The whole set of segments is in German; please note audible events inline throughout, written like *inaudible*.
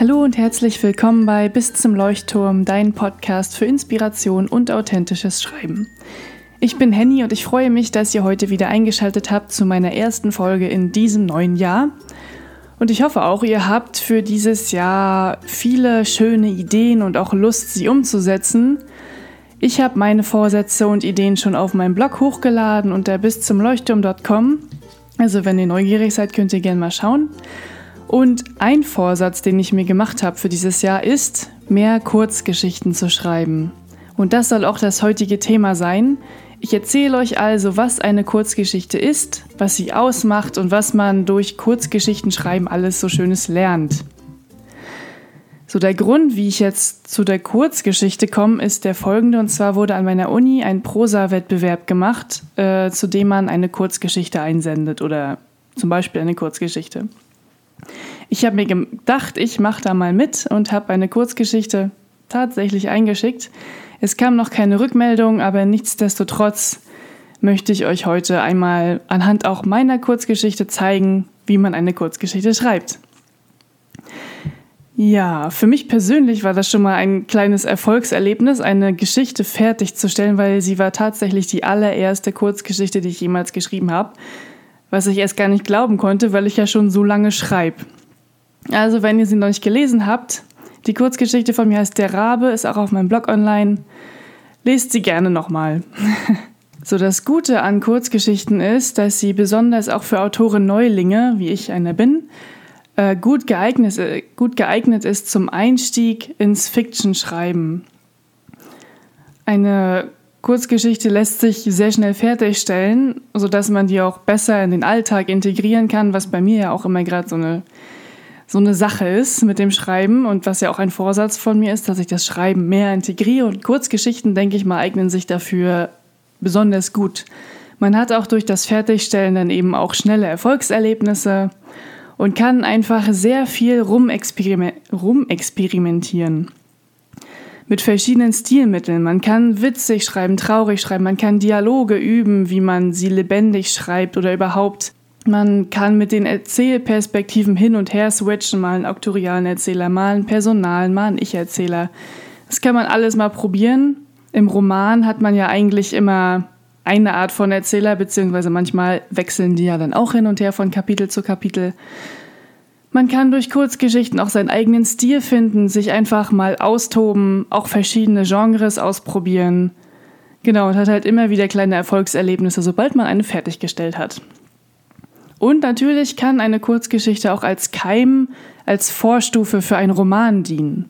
Hallo und herzlich willkommen bei Bis zum Leuchtturm, dein Podcast für Inspiration und authentisches Schreiben. Ich bin Henny und ich freue mich, dass ihr heute wieder eingeschaltet habt zu meiner ersten Folge in diesem neuen Jahr. Und ich hoffe auch, ihr habt für dieses Jahr viele schöne Ideen und auch Lust, sie umzusetzen. Ich habe meine Vorsätze und Ideen schon auf meinem Blog hochgeladen unter bis zum Leuchtturm.com. Also wenn ihr neugierig seid, könnt ihr gerne mal schauen. Und ein Vorsatz, den ich mir gemacht habe für dieses Jahr, ist, mehr Kurzgeschichten zu schreiben. Und das soll auch das heutige Thema sein. Ich erzähle euch also, was eine Kurzgeschichte ist, was sie ausmacht und was man durch Kurzgeschichten schreiben alles so Schönes lernt. So der Grund, wie ich jetzt zu der Kurzgeschichte komme, ist der folgende. Und zwar wurde an meiner Uni ein Prosa-Wettbewerb gemacht, äh, zu dem man eine Kurzgeschichte einsendet oder zum Beispiel eine Kurzgeschichte. Ich habe mir gedacht, ich mache da mal mit und habe eine Kurzgeschichte tatsächlich eingeschickt. Es kam noch keine Rückmeldung, aber nichtsdestotrotz möchte ich euch heute einmal anhand auch meiner Kurzgeschichte zeigen, wie man eine Kurzgeschichte schreibt. Ja, für mich persönlich war das schon mal ein kleines Erfolgserlebnis, eine Geschichte fertigzustellen, weil sie war tatsächlich die allererste Kurzgeschichte, die ich jemals geschrieben habe was ich erst gar nicht glauben konnte, weil ich ja schon so lange schreibe. Also, wenn ihr sie noch nicht gelesen habt, die Kurzgeschichte von mir heißt Der Rabe, ist auch auf meinem Blog online. Lest sie gerne nochmal. *laughs* so, das Gute an Kurzgeschichten ist, dass sie besonders auch für Autoren Neulinge, wie ich einer bin, äh, gut geeignet, äh, gut geeignet ist zum Einstieg ins Fiction-Schreiben. Eine Kurzgeschichte lässt sich sehr schnell fertigstellen, sodass man die auch besser in den Alltag integrieren kann, was bei mir ja auch immer gerade so eine, so eine Sache ist mit dem Schreiben und was ja auch ein Vorsatz von mir ist, dass ich das Schreiben mehr integriere. Und Kurzgeschichten, denke ich mal, eignen sich dafür besonders gut. Man hat auch durch das Fertigstellen dann eben auch schnelle Erfolgserlebnisse und kann einfach sehr viel rumexperimentieren mit verschiedenen Stilmitteln. Man kann witzig schreiben, traurig schreiben, man kann Dialoge üben, wie man sie lebendig schreibt oder überhaupt. Man kann mit den Erzählperspektiven hin und her switchen, mal einen auktorialen Erzähler, mal einen Personalen, mal einen Ich-Erzähler. Das kann man alles mal probieren. Im Roman hat man ja eigentlich immer eine Art von Erzähler, beziehungsweise manchmal wechseln die ja dann auch hin und her von Kapitel zu Kapitel. Man kann durch Kurzgeschichten auch seinen eigenen Stil finden, sich einfach mal austoben, auch verschiedene Genres ausprobieren. Genau, und hat halt immer wieder kleine Erfolgserlebnisse, sobald man eine fertiggestellt hat. Und natürlich kann eine Kurzgeschichte auch als Keim, als Vorstufe für einen Roman dienen.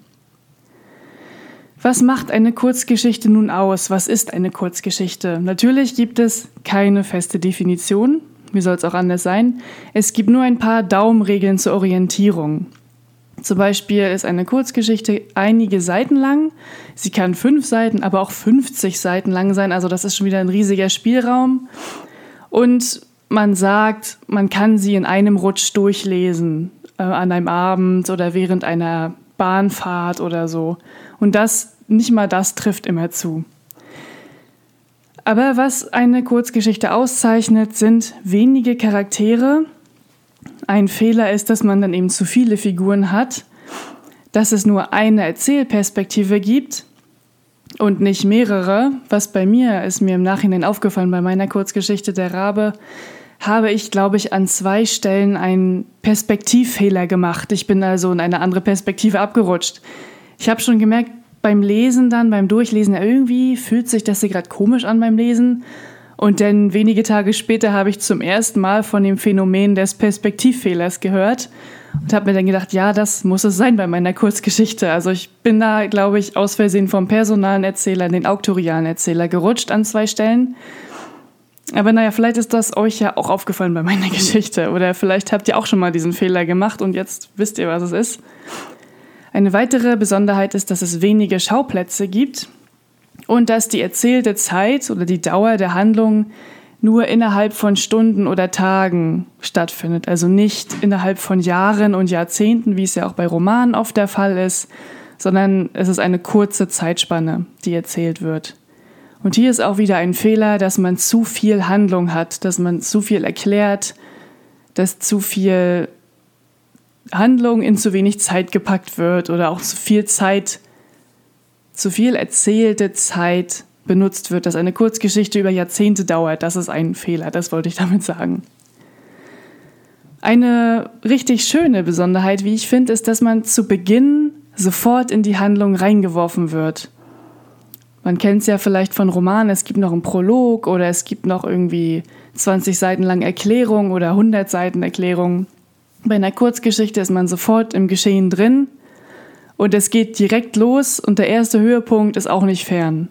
Was macht eine Kurzgeschichte nun aus? Was ist eine Kurzgeschichte? Natürlich gibt es keine feste Definition. Wie soll es auch anders sein? Es gibt nur ein paar Daumenregeln zur Orientierung. Zum Beispiel ist eine Kurzgeschichte einige Seiten lang. Sie kann fünf Seiten, aber auch 50 Seiten lang sein. Also das ist schon wieder ein riesiger Spielraum. Und man sagt, man kann sie in einem Rutsch durchlesen, äh, an einem Abend oder während einer Bahnfahrt oder so. Und das, nicht mal das trifft immer zu. Aber was eine Kurzgeschichte auszeichnet, sind wenige Charaktere. Ein Fehler ist, dass man dann eben zu viele Figuren hat, dass es nur eine Erzählperspektive gibt und nicht mehrere. Was bei mir ist mir im Nachhinein aufgefallen bei meiner Kurzgeschichte Der Rabe, habe ich, glaube ich, an zwei Stellen einen Perspektivfehler gemacht. Ich bin also in eine andere Perspektive abgerutscht. Ich habe schon gemerkt, beim Lesen dann, beim Durchlesen, irgendwie fühlt sich das hier gerade komisch an beim Lesen. Und dann wenige Tage später habe ich zum ersten Mal von dem Phänomen des Perspektivfehlers gehört und habe mir dann gedacht, ja, das muss es sein bei meiner Kurzgeschichte. Also ich bin da, glaube ich, aus Versehen vom personalen Erzähler in den auktorialen Erzähler gerutscht an zwei Stellen. Aber naja, vielleicht ist das euch ja auch aufgefallen bei meiner *laughs* Geschichte. Oder vielleicht habt ihr auch schon mal diesen Fehler gemacht und jetzt wisst ihr, was es ist. Eine weitere Besonderheit ist, dass es wenige Schauplätze gibt und dass die erzählte Zeit oder die Dauer der Handlung nur innerhalb von Stunden oder Tagen stattfindet, also nicht innerhalb von Jahren und Jahrzehnten, wie es ja auch bei Romanen oft der Fall ist, sondern es ist eine kurze Zeitspanne, die erzählt wird. Und hier ist auch wieder ein Fehler, dass man zu viel Handlung hat, dass man zu viel erklärt, dass zu viel Handlung in zu wenig Zeit gepackt wird oder auch zu viel Zeit, zu viel erzählte Zeit benutzt wird, dass eine Kurzgeschichte über Jahrzehnte dauert. Das ist ein Fehler, das wollte ich damit sagen. Eine richtig schöne Besonderheit, wie ich finde, ist, dass man zu Beginn sofort in die Handlung reingeworfen wird. Man kennt es ja vielleicht von Romanen, es gibt noch einen Prolog oder es gibt noch irgendwie 20 Seiten lang Erklärung oder 100 Seiten Erklärung. Bei einer Kurzgeschichte ist man sofort im Geschehen drin und es geht direkt los und der erste Höhepunkt ist auch nicht fern.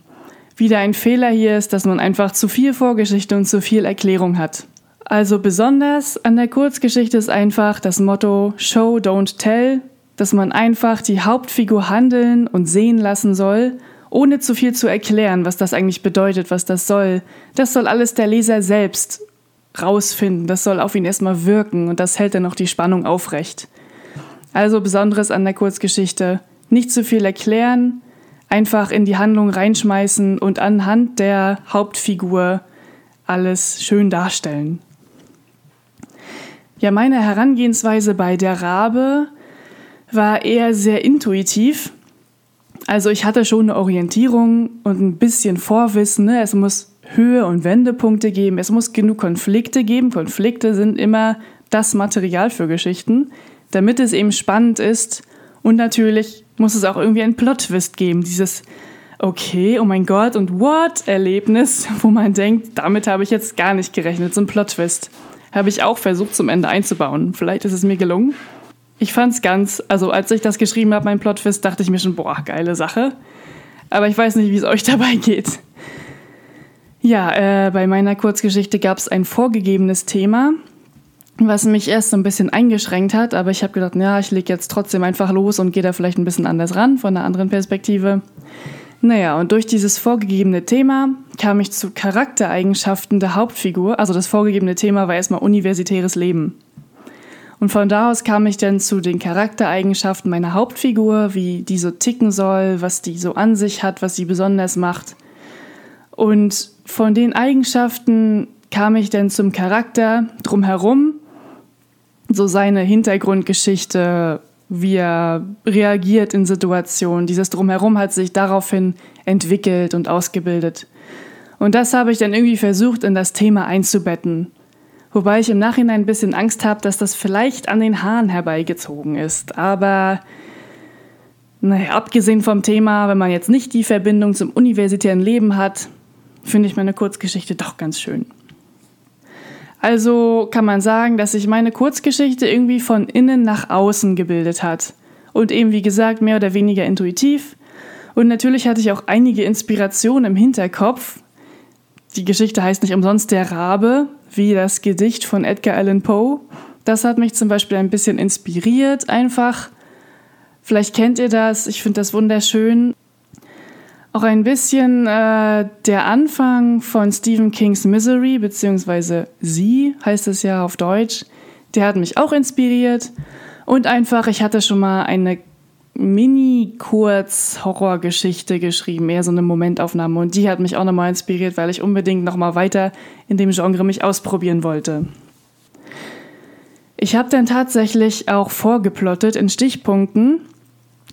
Wieder ein Fehler hier ist, dass man einfach zu viel Vorgeschichte und zu viel Erklärung hat. Also besonders an der Kurzgeschichte ist einfach das Motto Show, don't tell, dass man einfach die Hauptfigur handeln und sehen lassen soll, ohne zu viel zu erklären, was das eigentlich bedeutet, was das soll. Das soll alles der Leser selbst rausfinden, das soll auf ihn erstmal wirken und das hält dann auch die Spannung aufrecht. Also Besonderes an der Kurzgeschichte, nicht zu viel erklären, einfach in die Handlung reinschmeißen und anhand der Hauptfigur alles schön darstellen. Ja, meine Herangehensweise bei der Rabe war eher sehr intuitiv. Also ich hatte schon eine Orientierung und ein bisschen Vorwissen. Ne? Es muss Höhe- und Wendepunkte geben. Es muss genug Konflikte geben. Konflikte sind immer das Material für Geschichten, damit es eben spannend ist. Und natürlich muss es auch irgendwie einen Plot-Twist geben. Dieses Okay, oh mein Gott und What-Erlebnis, *laughs* wo man denkt, damit habe ich jetzt gar nicht gerechnet. So ein Plot-Twist habe ich auch versucht zum Ende einzubauen. Vielleicht ist es mir gelungen. Ich fand es ganz, also als ich das geschrieben habe, mein Plot-Twist, dachte ich mir schon, boah, geile Sache. Aber ich weiß nicht, wie es euch *laughs* dabei geht. Ja, äh, bei meiner Kurzgeschichte gab es ein vorgegebenes Thema, was mich erst so ein bisschen eingeschränkt hat, aber ich habe gedacht, ja, ich lege jetzt trotzdem einfach los und gehe da vielleicht ein bisschen anders ran, von einer anderen Perspektive. Naja, und durch dieses vorgegebene Thema kam ich zu Charaktereigenschaften der Hauptfigur. Also das vorgegebene Thema war erstmal universitäres Leben. Und von da aus kam ich dann zu den Charaktereigenschaften meiner Hauptfigur, wie die so ticken soll, was die so an sich hat, was sie besonders macht. Und von den Eigenschaften kam ich dann zum Charakter drumherum, so seine Hintergrundgeschichte, wie er reagiert in Situationen. Dieses Drumherum hat sich daraufhin entwickelt und ausgebildet. Und das habe ich dann irgendwie versucht, in das Thema einzubetten. Wobei ich im Nachhinein ein bisschen Angst habe, dass das vielleicht an den Haaren herbeigezogen ist. Aber naja, abgesehen vom Thema, wenn man jetzt nicht die Verbindung zum universitären Leben hat, finde ich meine Kurzgeschichte doch ganz schön. Also kann man sagen, dass sich meine Kurzgeschichte irgendwie von innen nach außen gebildet hat. Und eben, wie gesagt, mehr oder weniger intuitiv. Und natürlich hatte ich auch einige Inspirationen im Hinterkopf. Die Geschichte heißt nicht umsonst Der Rabe, wie das Gedicht von Edgar Allan Poe. Das hat mich zum Beispiel ein bisschen inspiriert, einfach. Vielleicht kennt ihr das, ich finde das wunderschön auch ein bisschen äh, der Anfang von Stephen Kings Misery, beziehungsweise Sie heißt es ja auf Deutsch. Der hat mich auch inspiriert. Und einfach, ich hatte schon mal eine Mini-Kurz-Horrorgeschichte geschrieben, eher so eine Momentaufnahme. Und die hat mich auch nochmal inspiriert, weil ich unbedingt nochmal weiter in dem Genre mich ausprobieren wollte. Ich habe dann tatsächlich auch vorgeplottet in Stichpunkten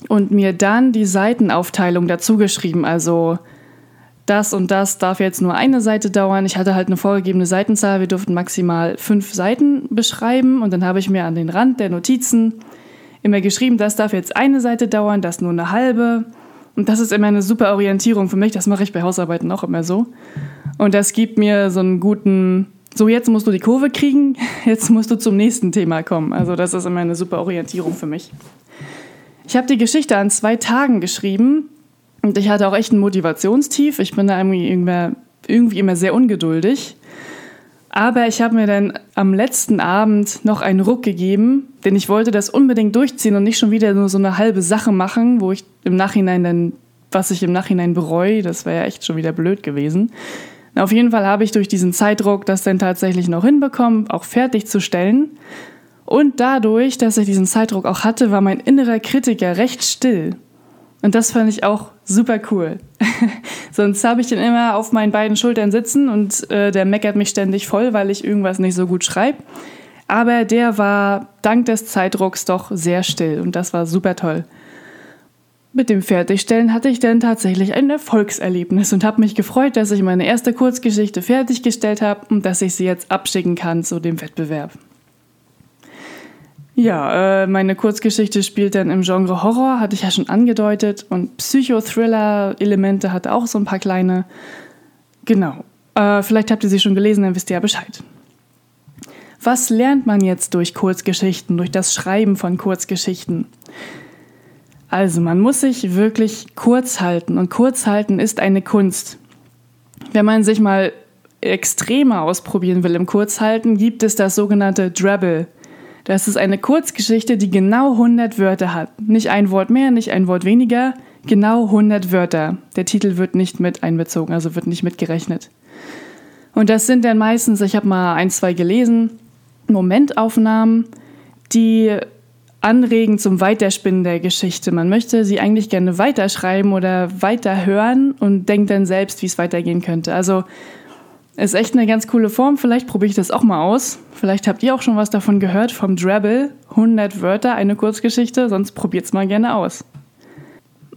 und mir dann die Seitenaufteilung dazu geschrieben. Also das und das darf jetzt nur eine Seite dauern. Ich hatte halt eine vorgegebene Seitenzahl. Wir durften maximal fünf Seiten beschreiben. Und dann habe ich mir an den Rand der Notizen immer geschrieben, das darf jetzt eine Seite dauern, das nur eine halbe. Und das ist immer eine super Orientierung für mich. Das mache ich bei Hausarbeiten auch immer so. Und das gibt mir so einen guten, so jetzt musst du die Kurve kriegen, *laughs* jetzt musst du zum nächsten Thema kommen. Also das ist immer eine super Orientierung für mich. Ich habe die Geschichte an zwei Tagen geschrieben und ich hatte auch echt ein Motivationstief. Ich bin da irgendwie immer, irgendwie immer sehr ungeduldig. Aber ich habe mir dann am letzten Abend noch einen Ruck gegeben, denn ich wollte das unbedingt durchziehen und nicht schon wieder nur so eine halbe Sache machen, wo ich im Nachhinein dann, was ich im Nachhinein bereue, das wäre ja echt schon wieder blöd gewesen. auf jeden Fall habe ich durch diesen Zeitdruck das dann tatsächlich noch hinbekommen, auch fertigzustellen. Und dadurch, dass ich diesen Zeitdruck auch hatte, war mein innerer Kritiker recht still. Und das fand ich auch super cool. *laughs* Sonst habe ich ihn immer auf meinen beiden Schultern sitzen und äh, der meckert mich ständig voll, weil ich irgendwas nicht so gut schreibe. Aber der war dank des Zeitdrucks doch sehr still und das war super toll. Mit dem Fertigstellen hatte ich dann tatsächlich ein Erfolgserlebnis und habe mich gefreut, dass ich meine erste Kurzgeschichte fertiggestellt habe und dass ich sie jetzt abschicken kann zu dem Wettbewerb. Ja, äh, meine Kurzgeschichte spielt dann im Genre Horror, hatte ich ja schon angedeutet, und Psychothriller-Elemente hatte auch so ein paar kleine. Genau. Äh, vielleicht habt ihr sie schon gelesen, dann wisst ihr ja Bescheid. Was lernt man jetzt durch Kurzgeschichten, durch das Schreiben von Kurzgeschichten? Also, man muss sich wirklich kurz halten und kurz halten ist eine Kunst. Wenn man sich mal extremer ausprobieren will im Kurzhalten, gibt es das sogenannte Drabble. Das ist eine Kurzgeschichte, die genau 100 Wörter hat. Nicht ein Wort mehr, nicht ein Wort weniger, genau 100 Wörter. Der Titel wird nicht mit einbezogen, also wird nicht mitgerechnet. Und das sind dann meistens, ich habe mal ein, zwei gelesen, Momentaufnahmen, die anregen zum Weiterspinnen der Geschichte. Man möchte sie eigentlich gerne weiterschreiben oder weiterhören und denkt dann selbst, wie es weitergehen könnte. Also ist echt eine ganz coole Form. Vielleicht probiere ich das auch mal aus. Vielleicht habt ihr auch schon was davon gehört vom Drabble. 100 Wörter, eine Kurzgeschichte. Sonst probiert es mal gerne aus.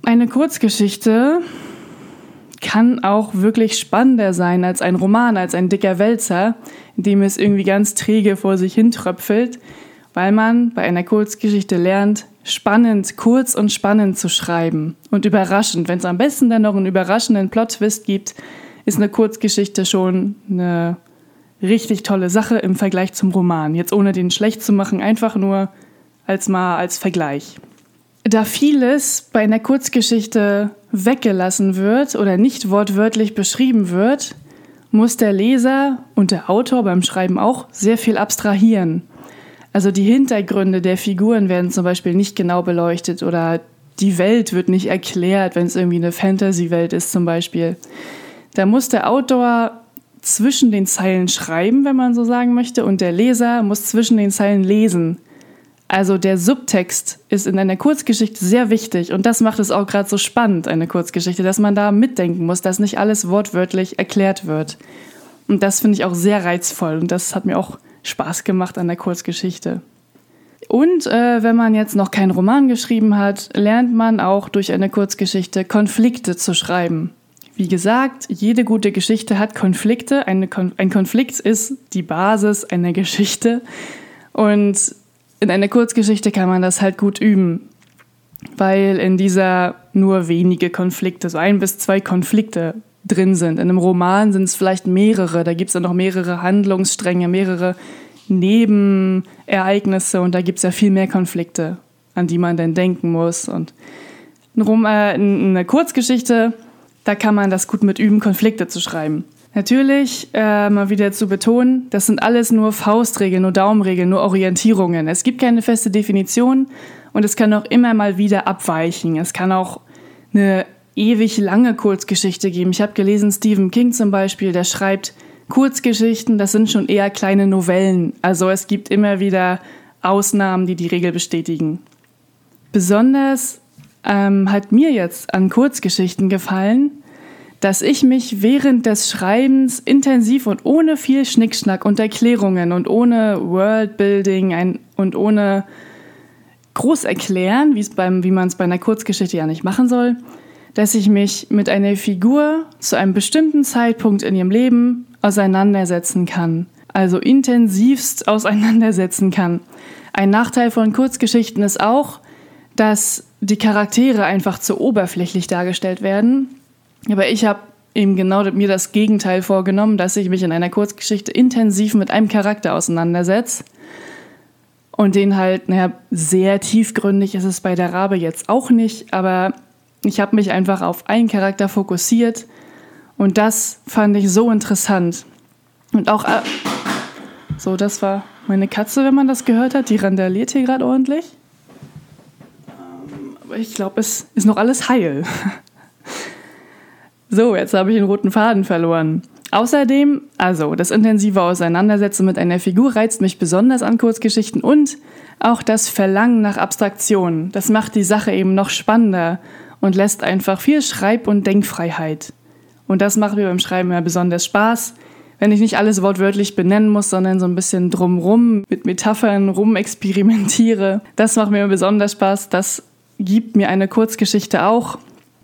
Eine Kurzgeschichte kann auch wirklich spannender sein als ein Roman, als ein dicker Wälzer, in dem es irgendwie ganz träge vor sich hintröpfelt, weil man bei einer Kurzgeschichte lernt, spannend, kurz und spannend zu schreiben und überraschend. Wenn es am besten dann noch einen überraschenden Plot-Twist gibt, ist eine Kurzgeschichte schon eine richtig tolle Sache im Vergleich zum Roman. Jetzt ohne den schlecht zu machen, einfach nur als mal als Vergleich. Da vieles bei einer Kurzgeschichte weggelassen wird oder nicht wortwörtlich beschrieben wird, muss der Leser und der Autor beim Schreiben auch sehr viel abstrahieren. Also die Hintergründe der Figuren werden zum Beispiel nicht genau beleuchtet oder die Welt wird nicht erklärt, wenn es irgendwie eine Fantasy-Welt ist zum Beispiel. Da muss der Autor zwischen den Zeilen schreiben, wenn man so sagen möchte, und der Leser muss zwischen den Zeilen lesen. Also der Subtext ist in einer Kurzgeschichte sehr wichtig und das macht es auch gerade so spannend, eine Kurzgeschichte, dass man da mitdenken muss, dass nicht alles wortwörtlich erklärt wird. Und das finde ich auch sehr reizvoll und das hat mir auch Spaß gemacht an der Kurzgeschichte. Und äh, wenn man jetzt noch keinen Roman geschrieben hat, lernt man auch durch eine Kurzgeschichte Konflikte zu schreiben. Wie gesagt, jede gute Geschichte hat Konflikte. Eine Kon ein Konflikt ist die Basis einer Geschichte. Und in einer Kurzgeschichte kann man das halt gut üben, weil in dieser nur wenige Konflikte, so ein bis zwei Konflikte drin sind. In einem Roman sind es vielleicht mehrere, da gibt es dann noch mehrere Handlungsstränge, mehrere Nebenereignisse und da gibt es ja viel mehr Konflikte, an die man dann denken muss. Und äh, eine Kurzgeschichte da kann man das gut mit üben, Konflikte zu schreiben. Natürlich, äh, mal wieder zu betonen, das sind alles nur Faustregeln, nur Daumenregeln, nur Orientierungen. Es gibt keine feste Definition und es kann auch immer mal wieder abweichen. Es kann auch eine ewig lange Kurzgeschichte geben. Ich habe gelesen, Stephen King zum Beispiel, der schreibt Kurzgeschichten, das sind schon eher kleine Novellen. Also es gibt immer wieder Ausnahmen, die die Regel bestätigen. Besonders ähm, hat mir jetzt an Kurzgeschichten gefallen, dass ich mich während des Schreibens intensiv und ohne viel Schnickschnack und Erklärungen und ohne Worldbuilding und ohne groß erklären, wie man es bei einer Kurzgeschichte ja nicht machen soll, dass ich mich mit einer Figur zu einem bestimmten Zeitpunkt in ihrem Leben auseinandersetzen kann. Also intensivst auseinandersetzen kann. Ein Nachteil von Kurzgeschichten ist auch, dass die Charaktere einfach zu oberflächlich dargestellt werden. Aber ich habe eben genau mir das Gegenteil vorgenommen, dass ich mich in einer Kurzgeschichte intensiv mit einem Charakter auseinandersetze. Und den halt, naja, sehr tiefgründig ist es bei der Rabe jetzt auch nicht, aber ich habe mich einfach auf einen Charakter fokussiert und das fand ich so interessant. Und auch, äh, so, das war meine Katze, wenn man das gehört hat, die randaliert hier gerade ordentlich ich glaube, es ist noch alles heil. *laughs* so, jetzt habe ich den roten Faden verloren. Außerdem, also das intensive Auseinandersetzen mit einer Figur reizt mich besonders an Kurzgeschichten und auch das Verlangen nach Abstraktion. Das macht die Sache eben noch spannender und lässt einfach viel Schreib- und Denkfreiheit. Und das macht mir beim Schreiben ja besonders Spaß, wenn ich nicht alles wortwörtlich benennen muss, sondern so ein bisschen drumrum mit Metaphern rumexperimentiere. Das macht mir besonders Spaß. Das gibt mir eine Kurzgeschichte auch.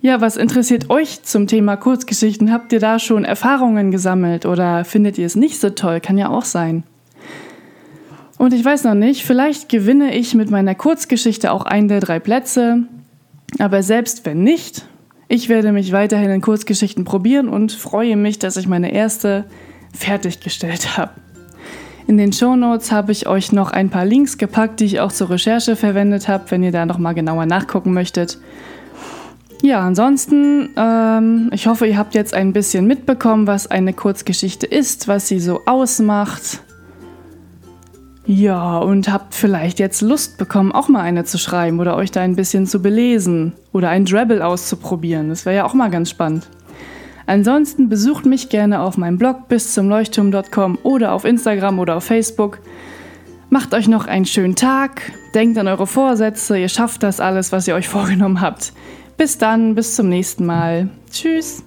Ja, was interessiert euch zum Thema Kurzgeschichten? Habt ihr da schon Erfahrungen gesammelt oder findet ihr es nicht so toll? Kann ja auch sein. Und ich weiß noch nicht, vielleicht gewinne ich mit meiner Kurzgeschichte auch einen der drei Plätze. Aber selbst wenn nicht, ich werde mich weiterhin in Kurzgeschichten probieren und freue mich, dass ich meine erste fertiggestellt habe. In den Shownotes habe ich euch noch ein paar Links gepackt, die ich auch zur Recherche verwendet habe, wenn ihr da nochmal genauer nachgucken möchtet. Ja, ansonsten, ähm, ich hoffe, ihr habt jetzt ein bisschen mitbekommen, was eine Kurzgeschichte ist, was sie so ausmacht. Ja, und habt vielleicht jetzt Lust bekommen, auch mal eine zu schreiben oder euch da ein bisschen zu belesen oder ein Drabble auszuprobieren. Das wäre ja auch mal ganz spannend. Ansonsten besucht mich gerne auf meinem Blog bis zum Leuchtturm.com oder auf Instagram oder auf Facebook. Macht euch noch einen schönen Tag, denkt an eure Vorsätze, ihr schafft das alles, was ihr euch *laughs* vorgenommen habt. Bis dann, bis zum nächsten Mal. Tschüss.